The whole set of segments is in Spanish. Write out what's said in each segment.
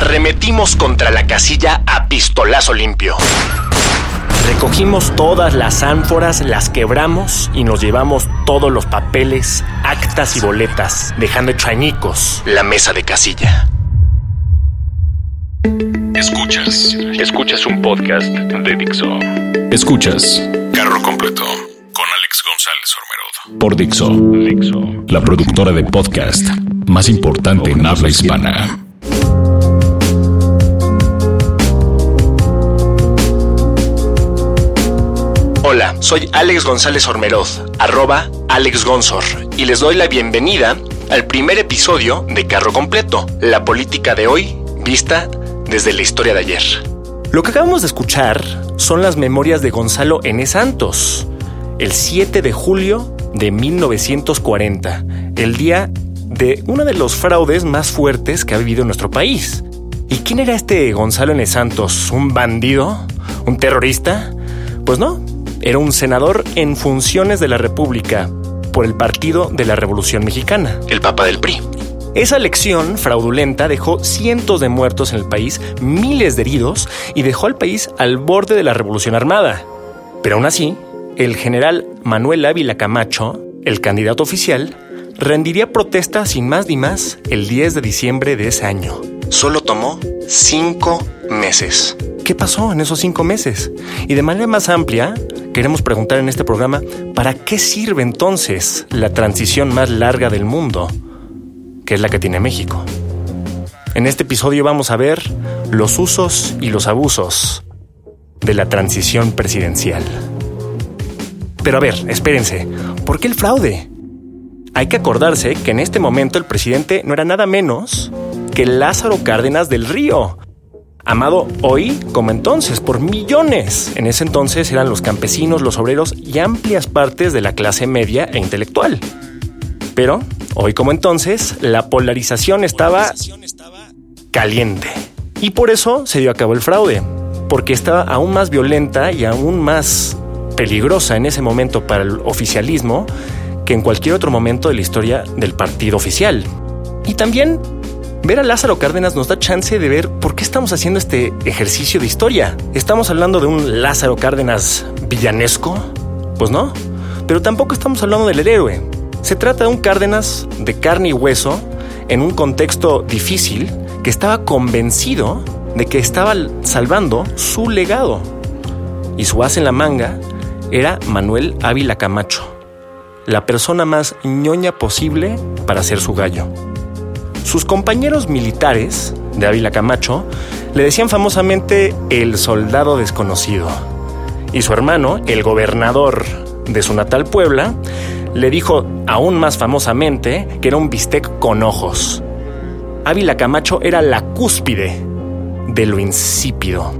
arremetimos contra la casilla a pistolazo limpio. Recogimos todas las ánforas, las quebramos y nos llevamos todos los papeles, actas y boletas, dejando hecho añicos la mesa de casilla. Escuchas. Escuchas un podcast de Dixo. Escuchas Carro Completo con Alex González Ormerodo. Por Dixo. Dixo. La productora de podcast más importante en habla hispana. Hola, soy Alex González Ormeroz, arroba Alex Gonzor, y les doy la bienvenida al primer episodio de Carro Completo, la política de hoy vista desde la historia de ayer. Lo que acabamos de escuchar son las memorias de Gonzalo N. Santos, el 7 de julio de 1940, el día de uno de los fraudes más fuertes que ha vivido nuestro país. ¿Y quién era este Gonzalo N. Santos? ¿Un bandido? ¿Un terrorista? Pues no, era un senador en funciones de la República por el Partido de la Revolución Mexicana, el Papa del PRI. Esa elección fraudulenta dejó cientos de muertos en el país, miles de heridos y dejó al país al borde de la revolución armada. Pero aún así, el general Manuel Ávila Camacho, el candidato oficial, rendiría protesta sin más ni más el 10 de diciembre de ese año. Solo tomó cinco meses. ¿Qué pasó en esos cinco meses? Y de manera más amplia, queremos preguntar en este programa, ¿para qué sirve entonces la transición más larga del mundo? que es la que tiene México. En este episodio vamos a ver los usos y los abusos de la transición presidencial. Pero a ver, espérense, ¿por qué el fraude? Hay que acordarse que en este momento el presidente no era nada menos que Lázaro Cárdenas del Río, amado hoy como entonces por millones. En ese entonces eran los campesinos, los obreros y amplias partes de la clase media e intelectual. Pero, hoy como entonces, la polarización estaba caliente. Y por eso se dio a cabo el fraude, porque estaba aún más violenta y aún más peligrosa en ese momento para el oficialismo que en cualquier otro momento de la historia del partido oficial. Y también ver a Lázaro Cárdenas nos da chance de ver por qué estamos haciendo este ejercicio de historia. ¿Estamos hablando de un Lázaro Cárdenas villanesco? Pues no. Pero tampoco estamos hablando del héroe. Se trata de un Cárdenas de carne y hueso en un contexto difícil que estaba convencido de que estaba salvando su legado. Y su as en la manga era Manuel Ávila Camacho, la persona más ñoña posible para ser su gallo. Sus compañeros militares de Ávila Camacho le decían famosamente el soldado desconocido. Y su hermano, el gobernador de su natal Puebla, le dijo aún más famosamente que era un bistec con ojos. Ávila Camacho era la cúspide de lo insípido.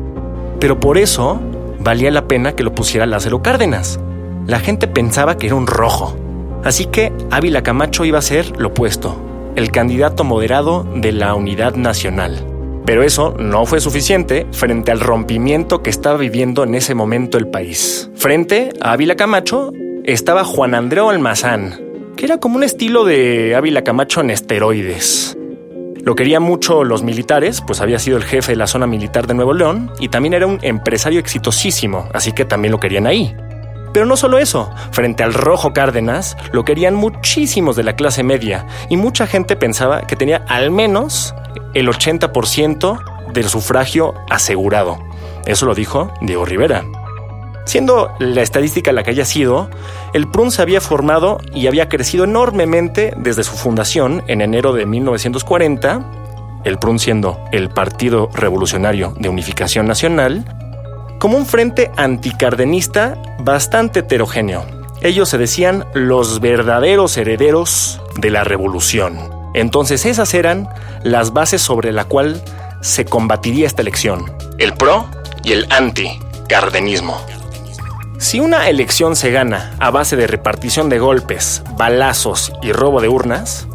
Pero por eso valía la pena que lo pusiera Lázaro Cárdenas. La gente pensaba que era un rojo. Así que Ávila Camacho iba a ser lo opuesto, el candidato moderado de la unidad nacional. Pero eso no fue suficiente frente al rompimiento que estaba viviendo en ese momento el país. Frente a Ávila Camacho estaba Juan Andreu Almazán, que era como un estilo de Ávila Camacho en esteroides. Lo querían mucho los militares, pues había sido el jefe de la zona militar de Nuevo León y también era un empresario exitosísimo, así que también lo querían ahí. Pero no solo eso, frente al rojo Cárdenas lo querían muchísimos de la clase media y mucha gente pensaba que tenía al menos el 80% del sufragio asegurado. Eso lo dijo Diego Rivera. Siendo la estadística la que haya sido, el PRUN se había formado y había crecido enormemente desde su fundación en enero de 1940, el PRUN siendo el Partido Revolucionario de Unificación Nacional, como un frente anticardenista bastante heterogéneo. Ellos se decían los verdaderos herederos de la revolución. Entonces esas eran las bases sobre la cual se combatiría esta elección, el pro y el anti-cardenismo. Si una elección se gana a base de repartición de golpes, balazos y robo de urnas,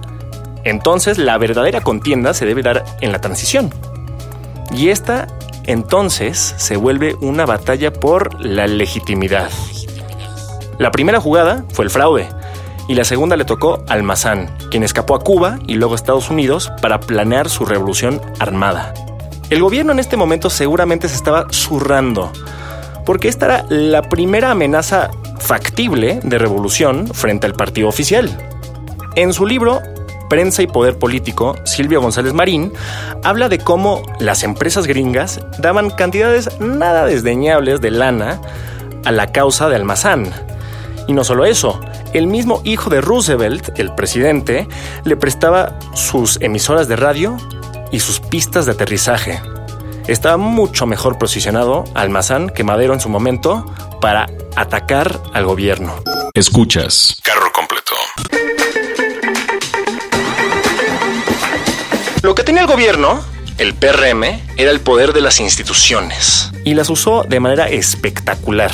entonces la verdadera contienda se debe dar en la transición. Y esta entonces se vuelve una batalla por la legitimidad. La primera jugada fue el fraude y la segunda le tocó al Almazán, quien escapó a Cuba y luego a Estados Unidos para planear su revolución armada. El gobierno en este momento seguramente se estaba zurrando, porque esta era la primera amenaza factible de revolución frente al partido oficial. En su libro Prensa y Poder Político, Silvio González Marín habla de cómo las empresas gringas daban cantidades nada desdeñables de lana a la causa de Almazán. Y no solo eso, el mismo hijo de Roosevelt, el presidente, le prestaba sus emisoras de radio y sus pistas de aterrizaje. Estaba mucho mejor posicionado Almazán que Madero en su momento para atacar al gobierno. Escuchas. Carro Lo que tenía el gobierno, el PRM, era el poder de las instituciones. Y las usó de manera espectacular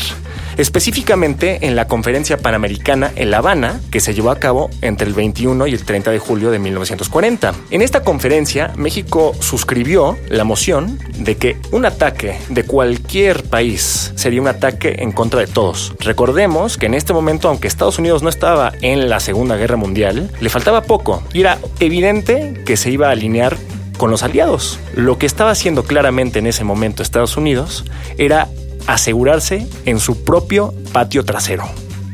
específicamente en la Conferencia Panamericana en La Habana, que se llevó a cabo entre el 21 y el 30 de julio de 1940. En esta conferencia, México suscribió la moción de que un ataque de cualquier país sería un ataque en contra de todos. Recordemos que en este momento, aunque Estados Unidos no estaba en la Segunda Guerra Mundial, le faltaba poco y era evidente que se iba a alinear con los aliados. Lo que estaba haciendo claramente en ese momento Estados Unidos era asegurarse en su propio patio trasero.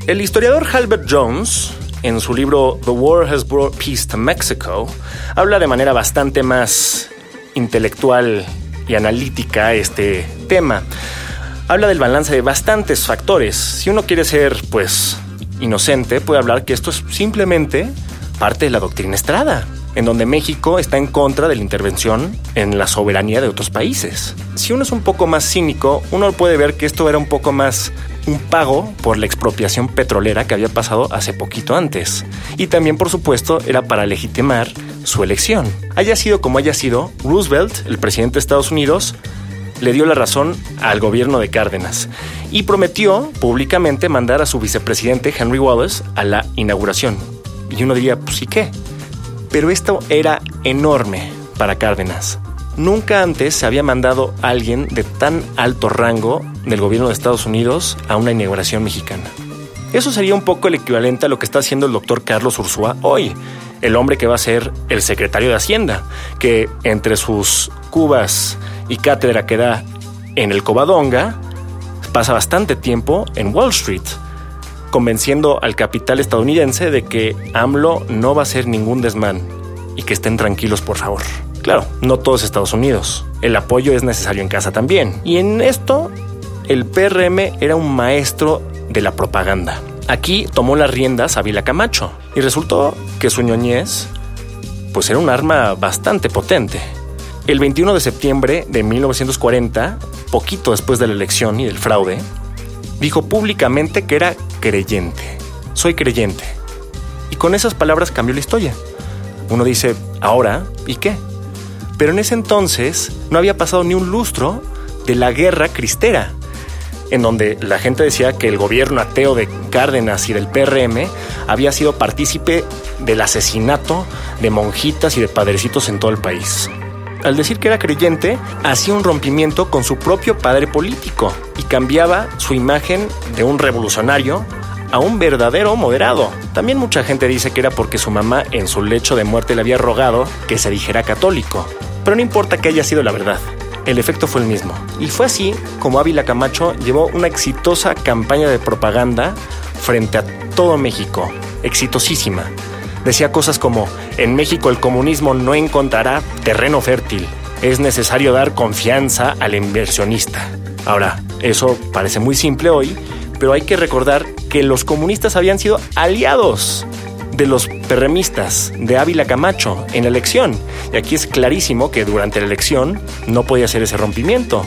El historiador Halbert Jones, en su libro The War Has Brought Peace to Mexico, habla de manera bastante más intelectual y analítica este tema. Habla del balance de bastantes factores. Si uno quiere ser, pues, inocente, puede hablar que esto es simplemente parte de la doctrina estrada en donde México está en contra de la intervención en la soberanía de otros países. Si uno es un poco más cínico, uno puede ver que esto era un poco más un pago por la expropiación petrolera que había pasado hace poquito antes. Y también, por supuesto, era para legitimar su elección. Haya sido como haya sido, Roosevelt, el presidente de Estados Unidos, le dio la razón al gobierno de Cárdenas y prometió públicamente mandar a su vicepresidente Henry Wallace a la inauguración. Y uno diría, pues ¿y qué? Pero esto era enorme para Cárdenas. Nunca antes se había mandado a alguien de tan alto rango del gobierno de Estados Unidos a una inauguración mexicana. Eso sería un poco el equivalente a lo que está haciendo el doctor Carlos Ursúa hoy, el hombre que va a ser el secretario de Hacienda, que entre sus cubas y cátedra que da en el Covadonga, pasa bastante tiempo en Wall Street convenciendo al capital estadounidense de que AMLO no va a ser ningún desmán y que estén tranquilos, por favor. Claro, no todos Estados Unidos. El apoyo es necesario en casa también. Y en esto, el PRM era un maestro de la propaganda. Aquí tomó las riendas Ávila Camacho y resultó que su ñoñez pues era un arma bastante potente. El 21 de septiembre de 1940, poquito después de la elección y del fraude, dijo públicamente que era creyente. Soy creyente. Y con esas palabras cambió la historia. Uno dice, ahora, ¿y qué? Pero en ese entonces no había pasado ni un lustro de la guerra cristera, en donde la gente decía que el gobierno ateo de Cárdenas y del PRM había sido partícipe del asesinato de monjitas y de padrecitos en todo el país al decir que era creyente, hacía un rompimiento con su propio padre político y cambiaba su imagen de un revolucionario a un verdadero moderado. También mucha gente dice que era porque su mamá en su lecho de muerte le había rogado que se dijera católico. Pero no importa que haya sido la verdad, el efecto fue el mismo. Y fue así como Ávila Camacho llevó una exitosa campaña de propaganda frente a todo México, exitosísima, Decía cosas como, en México el comunismo no encontrará terreno fértil, es necesario dar confianza al inversionista. Ahora, eso parece muy simple hoy, pero hay que recordar que los comunistas habían sido aliados de los perremistas de Ávila Camacho en la elección. Y aquí es clarísimo que durante la elección no podía ser ese rompimiento.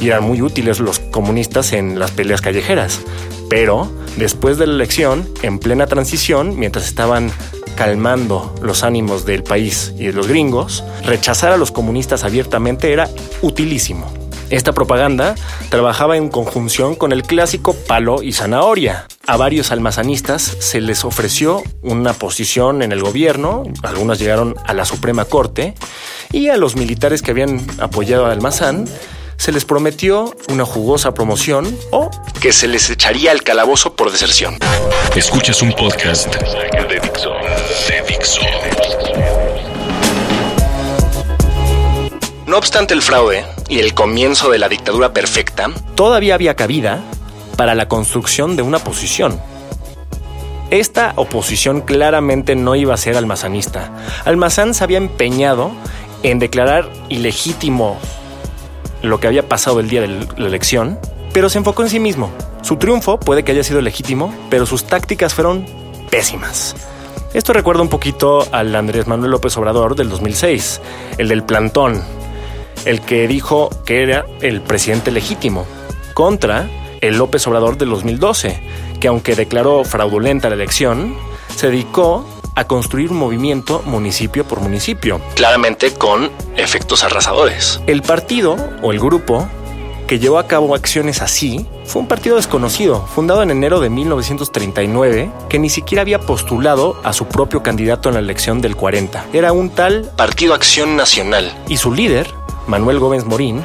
Y eran muy útiles los comunistas en las peleas callejeras. Pero después de la elección, en plena transición, mientras estaban calmando los ánimos del país y de los gringos, rechazar a los comunistas abiertamente era utilísimo. Esta propaganda trabajaba en conjunción con el clásico palo y zanahoria. A varios almazanistas se les ofreció una posición en el gobierno, algunos llegaron a la Suprema Corte, y a los militares que habían apoyado a Almazán se les prometió una jugosa promoción o que se les echaría al calabozo por deserción. Escuchas un podcast de No obstante el fraude y el comienzo de la dictadura perfecta, todavía había cabida para la construcción de una posición. Esta oposición claramente no iba a ser almazanista. Almazán se había empeñado en declarar ilegítimo lo que había pasado el día de la elección, pero se enfocó en sí mismo. Su triunfo puede que haya sido legítimo, pero sus tácticas fueron pésimas. Esto recuerda un poquito al Andrés Manuel López Obrador del 2006, el del plantón, el que dijo que era el presidente legítimo, contra el López Obrador del 2012, que aunque declaró fraudulenta la elección, se dedicó a construir un movimiento municipio por municipio. Claramente con efectos arrasadores. El partido o el grupo que llevó a cabo acciones así fue un partido desconocido, fundado en enero de 1939, que ni siquiera había postulado a su propio candidato en la elección del 40. Era un tal Partido Acción Nacional. Y su líder, Manuel Gómez Morín,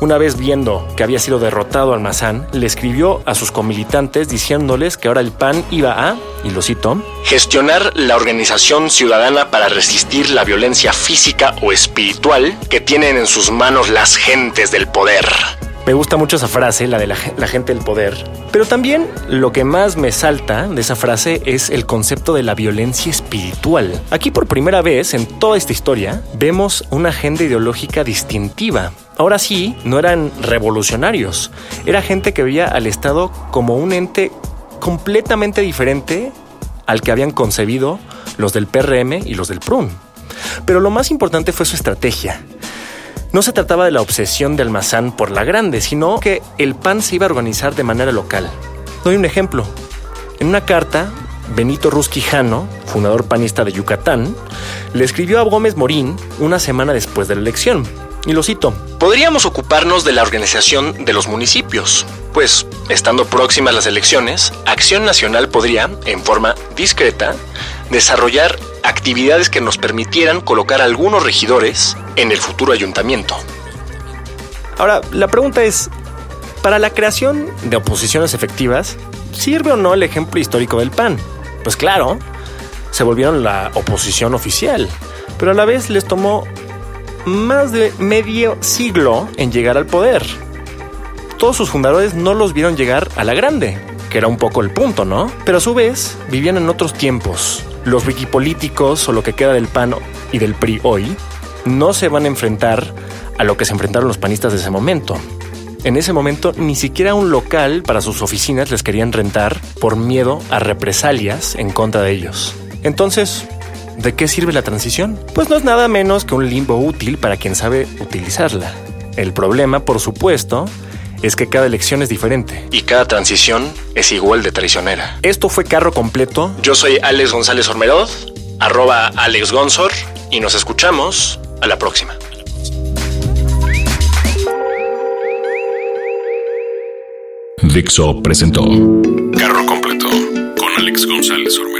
una vez viendo que había sido derrotado Almazán, le escribió a sus comilitantes diciéndoles que ahora el PAN iba a, y lo cito, gestionar la organización ciudadana para resistir la violencia física o espiritual que tienen en sus manos las gentes del poder. Me gusta mucho esa frase, la de la, gente del poder. Pero también lo que más me salta de esa frase es el concepto de la violencia espiritual. Aquí por primera vez en toda esta historia vemos una agenda ideológica distintiva. Ahora sí, no eran revolucionarios, era gente que veía al Estado como un ente completamente diferente al que habían concebido los del PRM y los del PRUN. Pero lo más importante fue su estrategia. No se trataba de la obsesión de Almazán por la grande, sino que el PAN se iba a organizar de manera local. Doy un ejemplo. En una carta, Benito Rusquijano, fundador panista de Yucatán, le escribió a Gómez Morín una semana después de la elección. Y lo cito. Podríamos ocuparnos de la organización de los municipios, pues, estando próximas las elecciones, Acción Nacional podría, en forma discreta, desarrollar actividades que nos permitieran colocar algunos regidores en el futuro ayuntamiento. Ahora, la pregunta es, para la creación de oposiciones efectivas, ¿sirve o no el ejemplo histórico del PAN? Pues claro, se volvieron la oposición oficial, pero a la vez les tomó más de medio siglo en llegar al poder. Todos sus fundadores no los vieron llegar a la grande, que era un poco el punto, ¿no? Pero a su vez vivían en otros tiempos. Los wikipolíticos o lo que queda del PAN y del PRI hoy no se van a enfrentar a lo que se enfrentaron los panistas de ese momento. En ese momento ni siquiera un local para sus oficinas les querían rentar por miedo a represalias en contra de ellos. Entonces, ¿de qué sirve la transición? Pues no es nada menos que un limbo útil para quien sabe utilizarla. El problema, por supuesto, es que cada elección es diferente. Y cada transición es igual de traicionera. Esto fue Carro Completo. Yo soy Alex González Ormeroz, arroba Alex Gonzor, y nos escuchamos a la próxima. Dixo presentó Carro Completo con Alex González Ormeroz.